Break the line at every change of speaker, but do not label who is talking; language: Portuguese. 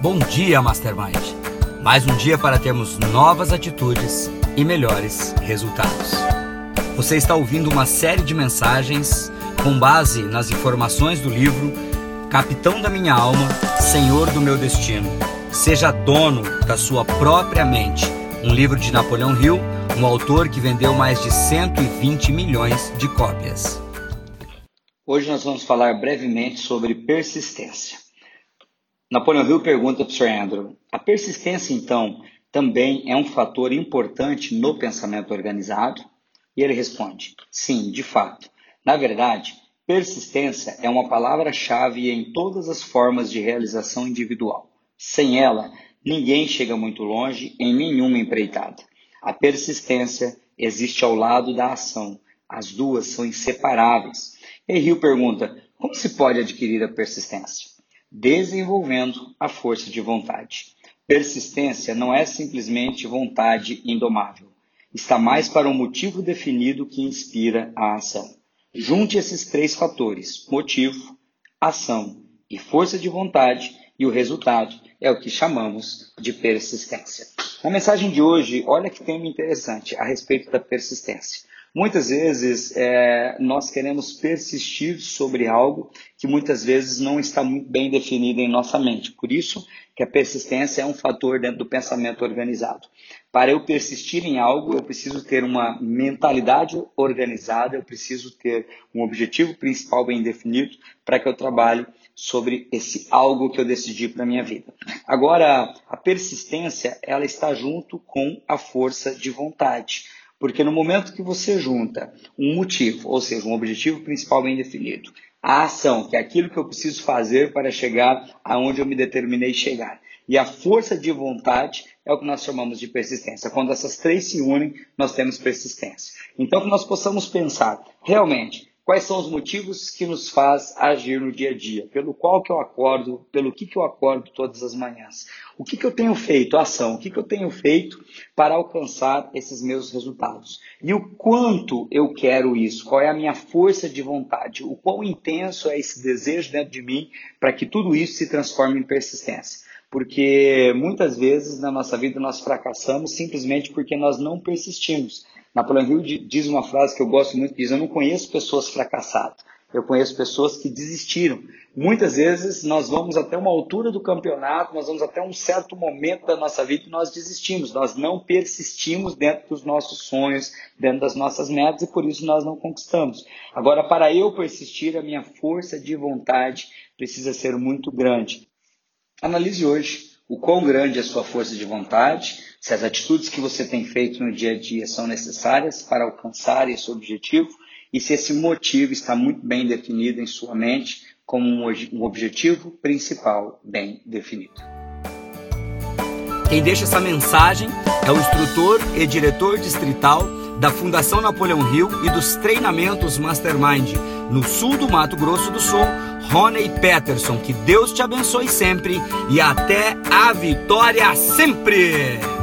Bom dia, Mastermind. Mais um dia para termos novas atitudes e melhores resultados. Você está ouvindo uma série de mensagens com base nas informações do livro Capitão da Minha Alma, Senhor do Meu Destino. Seja dono da sua própria mente. Um livro de Napoleão Hill, um autor que vendeu mais de 120 milhões de cópias.
Hoje nós vamos falar brevemente sobre persistência. Napoleão Hill pergunta para o Sr. Andrew: a persistência, então, também é um fator importante no pensamento organizado? E ele responde: sim, de fato. Na verdade, persistência é uma palavra-chave em todas as formas de realização individual. Sem ela, ninguém chega muito longe em nenhuma empreitada. A persistência existe ao lado da ação. As duas são inseparáveis. E Hill pergunta: como se pode adquirir a persistência? Desenvolvendo a força de vontade. Persistência não é simplesmente vontade indomável. Está mais para um motivo definido que inspira a ação. Junte esses três fatores: motivo, ação e força de vontade, e o resultado é o que chamamos de persistência. Na mensagem de hoje, olha que tema interessante a respeito da persistência. Muitas vezes é, nós queremos persistir sobre algo que muitas vezes não está muito bem definido em nossa mente. Por isso que a persistência é um fator dentro do pensamento organizado. Para eu persistir em algo, eu preciso ter uma mentalidade organizada, eu preciso ter um objetivo principal bem definido para que eu trabalhe sobre esse algo que eu decidi para minha vida. Agora, a persistência, ela está junto com a força de vontade. Porque no momento que você junta um motivo, ou seja, um objetivo principal bem definido, a ação, que é aquilo que eu preciso fazer para chegar aonde eu me determinei chegar, e a força de vontade é o que nós chamamos de persistência. Quando essas três se unem, nós temos persistência. Então, que nós possamos pensar, realmente, Quais são os motivos que nos faz agir no dia a dia? Pelo qual que eu acordo, pelo que, que eu acordo todas as manhãs? O que, que eu tenho feito, a ação, o que, que eu tenho feito para alcançar esses meus resultados? E o quanto eu quero isso? Qual é a minha força de vontade? O quão intenso é esse desejo dentro de mim para que tudo isso se transforme em persistência? Porque muitas vezes na nossa vida nós fracassamos simplesmente porque nós não persistimos. Napoleão Hill diz uma frase que eu gosto muito, diz, eu não conheço pessoas fracassadas, eu conheço pessoas que desistiram. Muitas vezes nós vamos até uma altura do campeonato, nós vamos até um certo momento da nossa vida e nós desistimos, nós não persistimos dentro dos nossos sonhos, dentro das nossas metas e por isso nós não conquistamos. Agora, para eu persistir, a minha força de vontade precisa ser muito grande. Analise hoje o quão grande é a sua força de vontade, se as atitudes que você tem feito no dia a dia são necessárias para alcançar esse objetivo e se esse motivo está muito bem definido em sua mente como um objetivo principal bem definido.
Quem deixa essa mensagem é o instrutor e diretor distrital da Fundação Napoleão Hill e dos treinamentos Mastermind no sul do Mato Grosso do Sul, Rony Peterson. Que Deus te abençoe sempre e até a vitória sempre!